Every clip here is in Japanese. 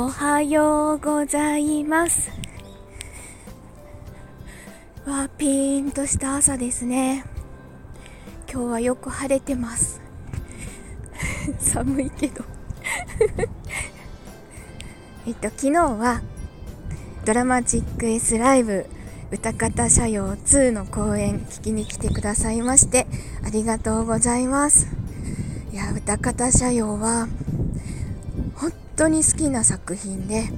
おはようございます。わピーンとした朝ですね。今日はよく晴れてます。寒いけど。えっと昨日はドラマチック S ライブ歌方社用2の公演聞きに来てくださいましてありがとうございます。いや歌方社用は当に好きな作品で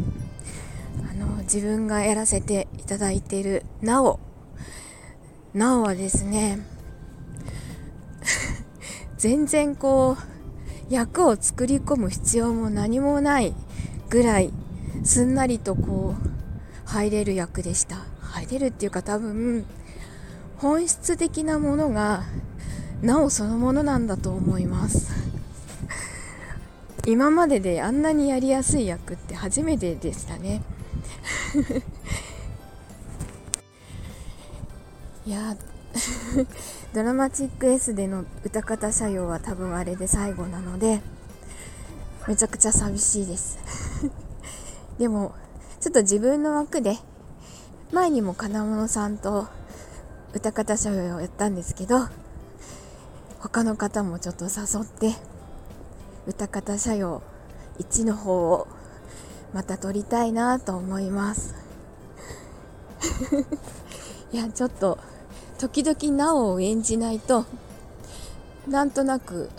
あの自分がやらせていただいているなおなおはですね 全然こう役を作り込む必要も何もないぐらいすんなりとこう入れる役でした。入れるっていうか多分本質的なものがなおそのものなんだと思います。今までであんなにやりやすい役って初めてでしたね。いや ドラマチック S での歌方作用は多分あれで最後なのでめちゃくちゃ寂しいです。でもちょっと自分の枠で前にも金物さんと歌方作用をやったんですけど他の方もちょっと誘って歌方社用1の方をまた撮りたいなと思います。いやちょっと時々なおを演じないとなんとなく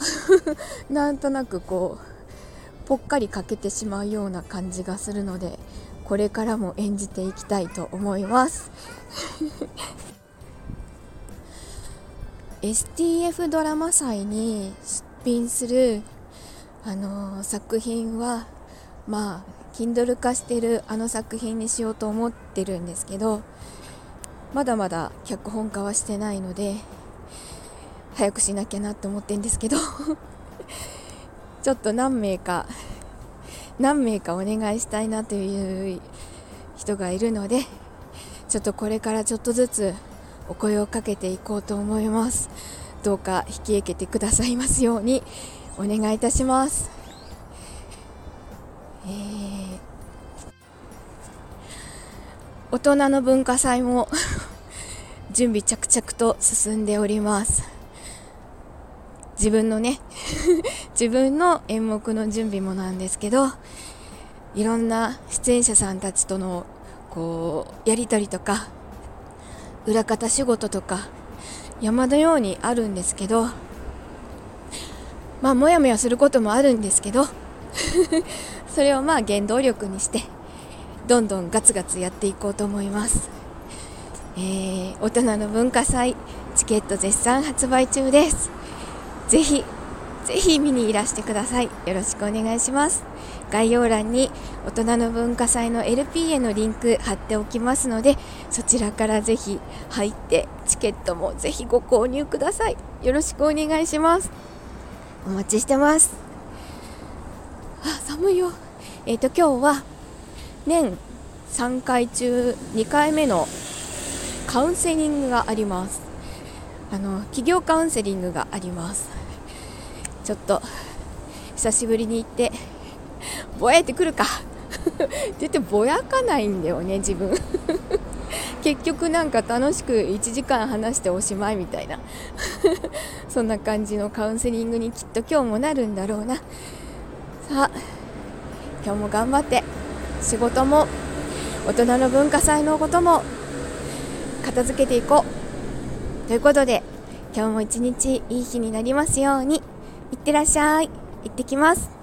なんとなくこうぽっかり欠けてしまうような感じがするのでこれからも演じていきたいと思います。STF ドラマ祭に出品する、あの、作品はまあ Kindle 化してるあの作品にしようと思ってるんですけどまだまだ脚本化はしてないので早くしなきゃなって思ってるんですけど ちょっと何名か何名かお願いしたいなという人がいるのでちょっとこれからちょっとずつお声をかけていこうと思います。どうか引き受けてくださいますように。お願いいたします。えー、大人の文化祭も 準備着々と進んでおります。自分のね 自分の演目の準備もなんですけどいろんな出演者さんたちとのこうやり取りとか裏方仕事とか山のようにあるんですけどまあもやもやすることもあるんですけど それをまあ原動力にしてどんどんガツガツやっていこうと思います、えー、大人の文化祭チケット絶賛発売中です。ぜひぜひ見にいらしてください。よろしくお願いします。概要欄に大人の文化祭の LP へのリンク貼っておきますのでそちらからぜひ入ってチケットもぜひご購入ください。よろしくお願いします。お待ちしてます。あ寒いよ。えっ、ー、と今日は年3回中2回目のカウンセリングがあります。あの企業カウンセリングがあります。ちょっと久しぶりに行ってぼやいてくるか。って言ってぼやかないんだよね自分。結局なんか楽しく1時間話しておしまいみたいな。そんな感じのカウンセリングにきっと今日もなるんだろうな。さあ今日も頑張って。仕事も大人の文化祭のことも片付けていこう。ということで今日も一日いい日になりますように。いってらっしゃい。行ってきます。